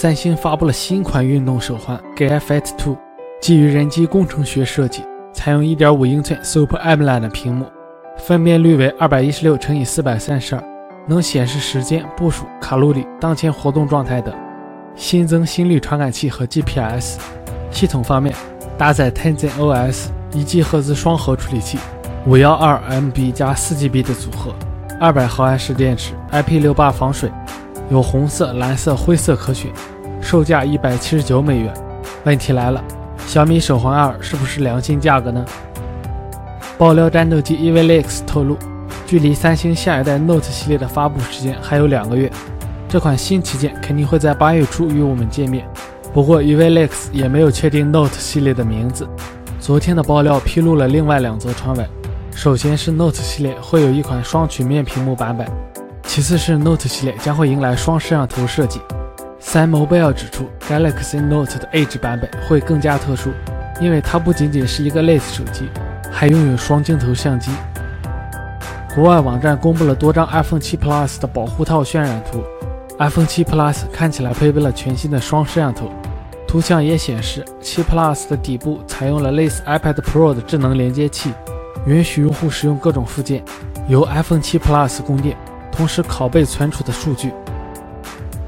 三星发布了新款运动手环给 Fit 2，基于人机工程学设计，采用1.5英寸 Super AMOLED 屏幕，分辨率为216乘以432，能显示时间、步数、卡路里、当前活动状态等。新增心率传感器和 GPS。系统方面，搭载 Tizen OS 一 G 赫兹双核处理器，512MB 加 4GB 的组合，200毫安时电池，IP68 防水。有红色、蓝色、灰色可选，售价一百七十九美元。问题来了，小米手环二是不是良心价格呢？爆料战斗机 EVLEX 透露，距离三星下一代 Note 系列的发布时间还有两个月，这款新旗舰肯定会在八月初与我们见面。不过 EVLEX 也没有确定 Note 系列的名字。昨天的爆料披露了另外两则传闻，首先是 Note 系列会有一款双曲面屏幕版本。其次是 Note 系列将会迎来双摄像头设计。三 Mobile 指出，Galaxy Note 的 Edge 版本会更加特殊，因为它不仅仅是一个类似手机，还拥有双镜头相机。国外网站公布了多张 iPhone 7 Plus 的保护套渲染图，iPhone 7 Plus 看起来配备了全新的双摄像头。图像也显示，7 Plus 的底部采用了类似 iPad Pro 的智能连接器，允许用户使用各种附件，由 iPhone 7 Plus 供电。同时拷贝存储的数据。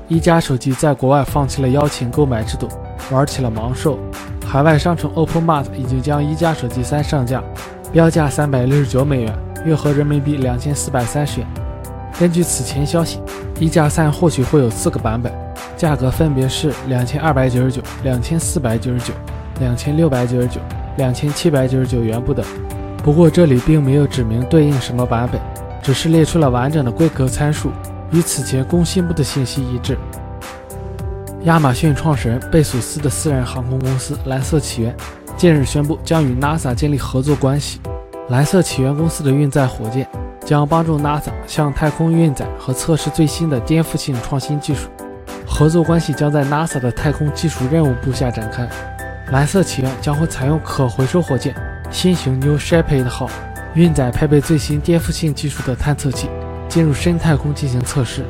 一加手机在国外放弃了邀请购买制度，玩起了盲售。海外商城 OPPO Mart 已经将一加手机三上架，标价三百六十九美元，约合人民币两千四百三十元。根据此前消息，一加三或许会有四个版本，价格分别是两千二百九十九、两千四百九十九、两千六百九十九、两千七百九十九元不等。不过这里并没有指明对应什么版本。只是列出了完整的规格参数，与此前工信部的信息一致。亚马逊创始人贝索斯的私人航空公司蓝色起源近日宣布将与 NASA 建立合作关系。蓝色起源公司的运载火箭将帮助 NASA 向太空运载和测试最新的颠覆性创新技术。合作关系将在 NASA 的太空技术任务部下展开。蓝色起源将会采用可回收火箭新型 New Shepard 号。运载配备最新颠覆性技术的探测器，进入深太空进行测试。